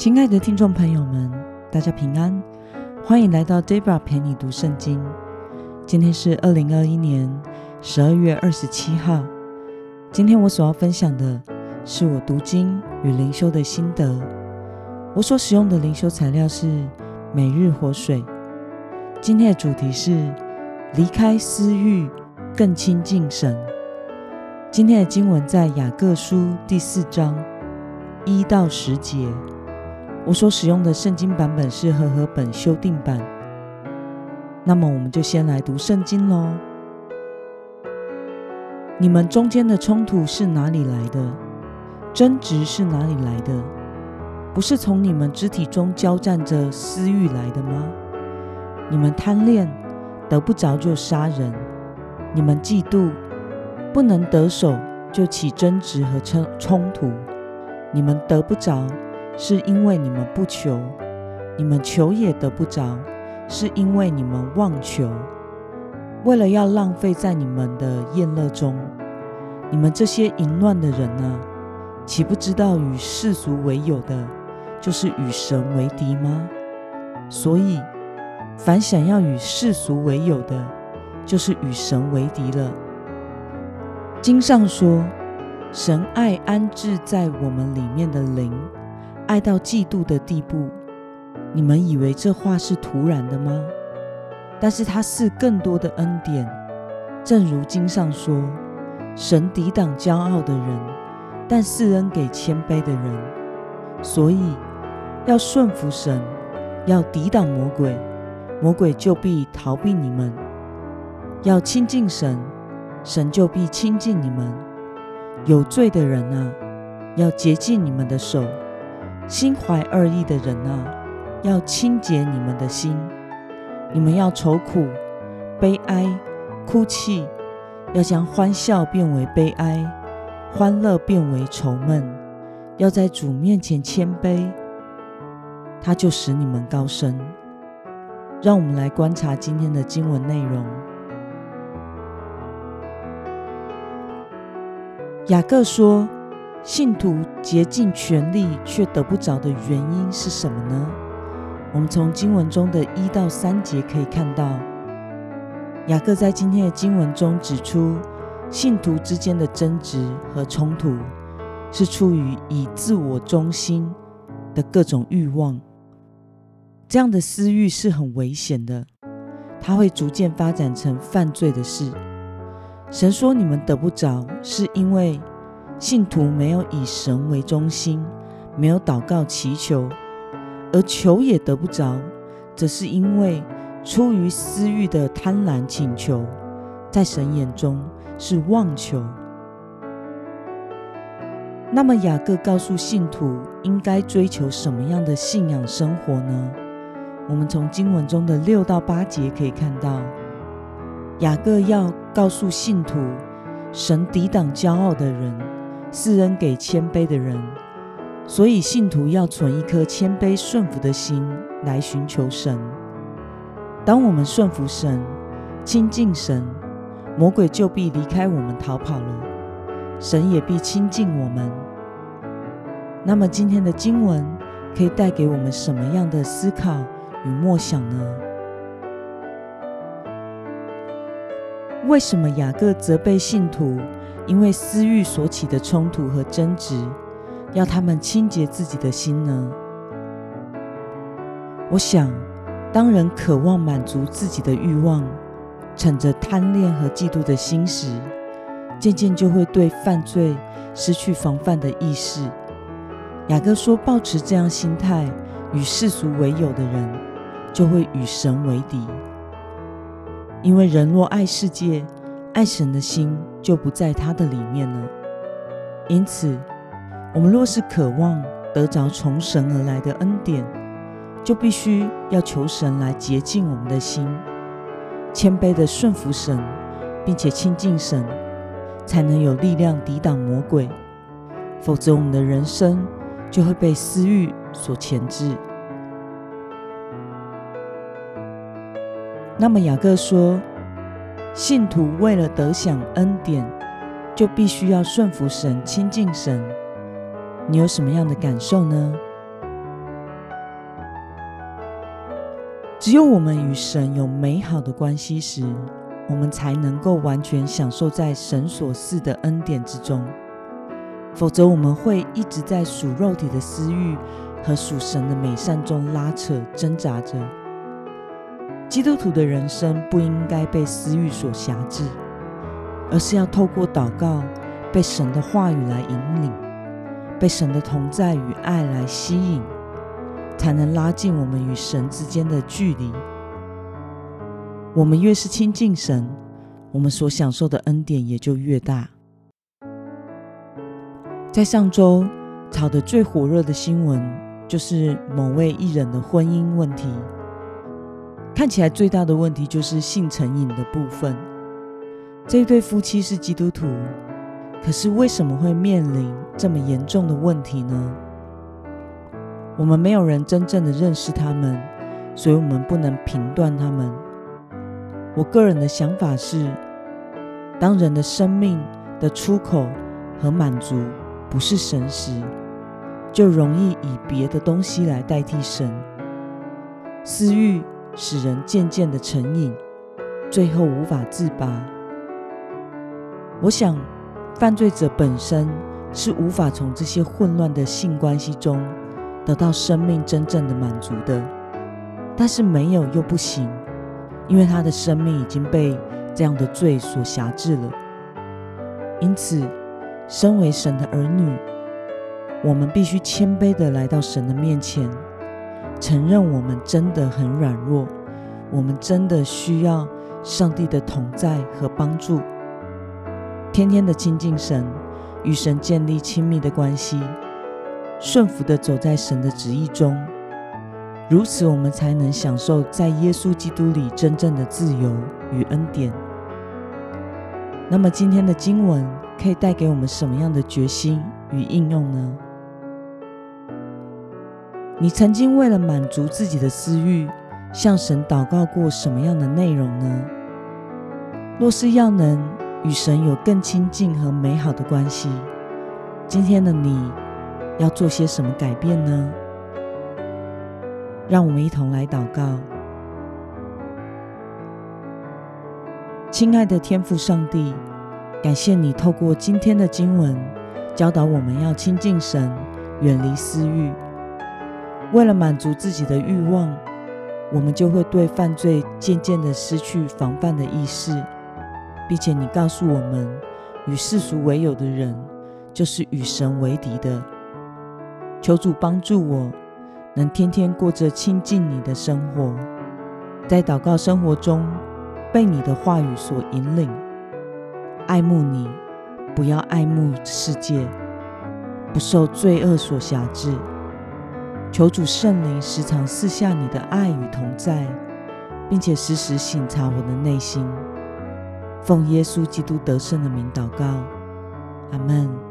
亲爱的听众朋友们，大家平安，欢迎来到 Debra 陪你读圣经。今天是二零二一年十二月二十七号。今天我所要分享的是我读经与灵修的心得。我所使用的灵修材料是每日活水。今天的主题是离开私欲，更亲近神。今天的经文在雅各书第四章一到十节。我所使用的圣经版本是和合本修订版。那么，我们就先来读圣经喽。你们中间的冲突是哪里来的？争执是哪里来的？不是从你们肢体中交战着私欲来的吗？你们贪恋得不着就杀人；你们嫉妒不能得手就起争执和冲冲突；你们得不着。是因为你们不求，你们求也得不着；是因为你们妄求，为了要浪费在你们的宴乐中。你们这些淫乱的人呢，岂不知道与世俗为友的，就是与神为敌吗？所以，凡想要与世俗为友的，就是与神为敌了。经上说，神爱安置在我们里面的灵。爱到嫉妒的地步，你们以为这话是突然的吗？但是他是更多的恩典，正如经上说：“神抵挡骄傲的人，但赐恩给谦卑的人。”所以要顺服神，要抵挡魔鬼，魔鬼就必逃避你们；要亲近神，神就必亲近你们。有罪的人啊，要洁净你们的手。心怀恶意的人啊，要清洁你们的心；你们要愁苦、悲哀、哭泣，要将欢笑变为悲哀，欢乐变为愁闷。要在主面前谦卑，他就使你们高升。让我们来观察今天的经文内容。雅各说。信徒竭尽全力却得不着的原因是什么呢？我们从经文中的一到三节可以看到，雅各在今天的经文中指出，信徒之间的争执和冲突是出于以自我中心的各种欲望。这样的私欲是很危险的，它会逐渐发展成犯罪的事。神说你们得不着，是因为。信徒没有以神为中心，没有祷告祈求，而求也得不着，则是因为出于私欲的贪婪请求，在神眼中是妄求。那么雅各告诉信徒应该追求什么样的信仰生活呢？我们从经文中的六到八节可以看到，雅各要告诉信徒，神抵挡骄傲的人。是恩给谦卑的人，所以信徒要存一颗谦卑顺服的心来寻求神。当我们顺服神、亲近神，魔鬼就必离开我们逃跑了，神也必亲近我们。那么今天的经文可以带给我们什么样的思考与默想呢？为什么雅各责备信徒？因为私欲所起的冲突和争执，要他们清洁自己的心呢？我想，当人渴望满足自己的欲望，逞着贪恋和嫉妒的心时，渐渐就会对犯罪失去防范的意识。雅各说：“保持这样心态，与世俗为友的人，就会与神为敌。因为人若爱世界，爱神的心。”就不在他的里面了。因此，我们若是渴望得着从神而来的恩典，就必须要求神来洁净我们的心，谦卑的顺服神，并且亲近神，才能有力量抵挡魔鬼。否则，我们的人生就会被私欲所牵制。那么，雅各说。信徒为了得享恩典就必须要顺服神亲近神。你有什么样的感受呢？只有我们与神有美好的关系时我们才能够完全享受在神所赐的恩典之中。否则我们会一直在属肉体的私欲和属神的美善中拉扯挣扎着。基督徒的人生不应该被私欲所辖制，而是要透过祷告，被神的话语来引领，被神的同在与爱来吸引。才能拉近我们与神之间的距离。我们越是亲近神，我们所享受的恩典也就越大。在上周炒得最火热的新闻，就是某位艺人的婚姻问题。看起来最大的问题就是性成瘾的部分。这对夫妻是基督徒，可是为什么会面临这么严重的问题呢？我们没有人真正的认识他们，所以我们不能评断他们。我个人的想法是，当人的生命的出口和满足不是神时，就容易以别的东西来代替神。私欲使人渐渐的成瘾，最后无法自拔。我想，犯罪者本身是无法从这些混乱的性关系中。得到生命真正的满足的，但是没有又不行，因为他的生命已经被这样的罪所辖制了。因此，身为神的儿女，我们必须谦卑的来到神的面前，承认我们真的很软弱，我们真的需要上帝的同在和帮助，天天的亲近神，与神建立亲密的关系。顺服的走在神的旨意中，如此我们才能享受在耶稣基督里真正的自由与恩典。那么今天的经文可以带给我们什么样的决心与应用呢？你曾经为了满足自己的私欲，向神祷告过什么样的内容呢？若是要能与神有更亲近和美好的关系，今天的你。要做些什么改变呢？让我们一同来祷告。亲爱的天父上帝，感谢你透过今天的经文教导我们要亲近神，远离私欲。为了满足自己的欲望，我们就会对犯罪渐渐的失去防范的意识，并且你告诉我们，与世俗为友的人，就是与神为敌的。求主帮助我，能天天过着亲近你的生活，在祷告生活中被你的话语所引领，爱慕你，不要爱慕世界，不受罪恶所辖制。求主圣灵时常赐下你的爱与同在，并且时时醒察我的内心。奉耶稣基督得胜的名祷告，阿门。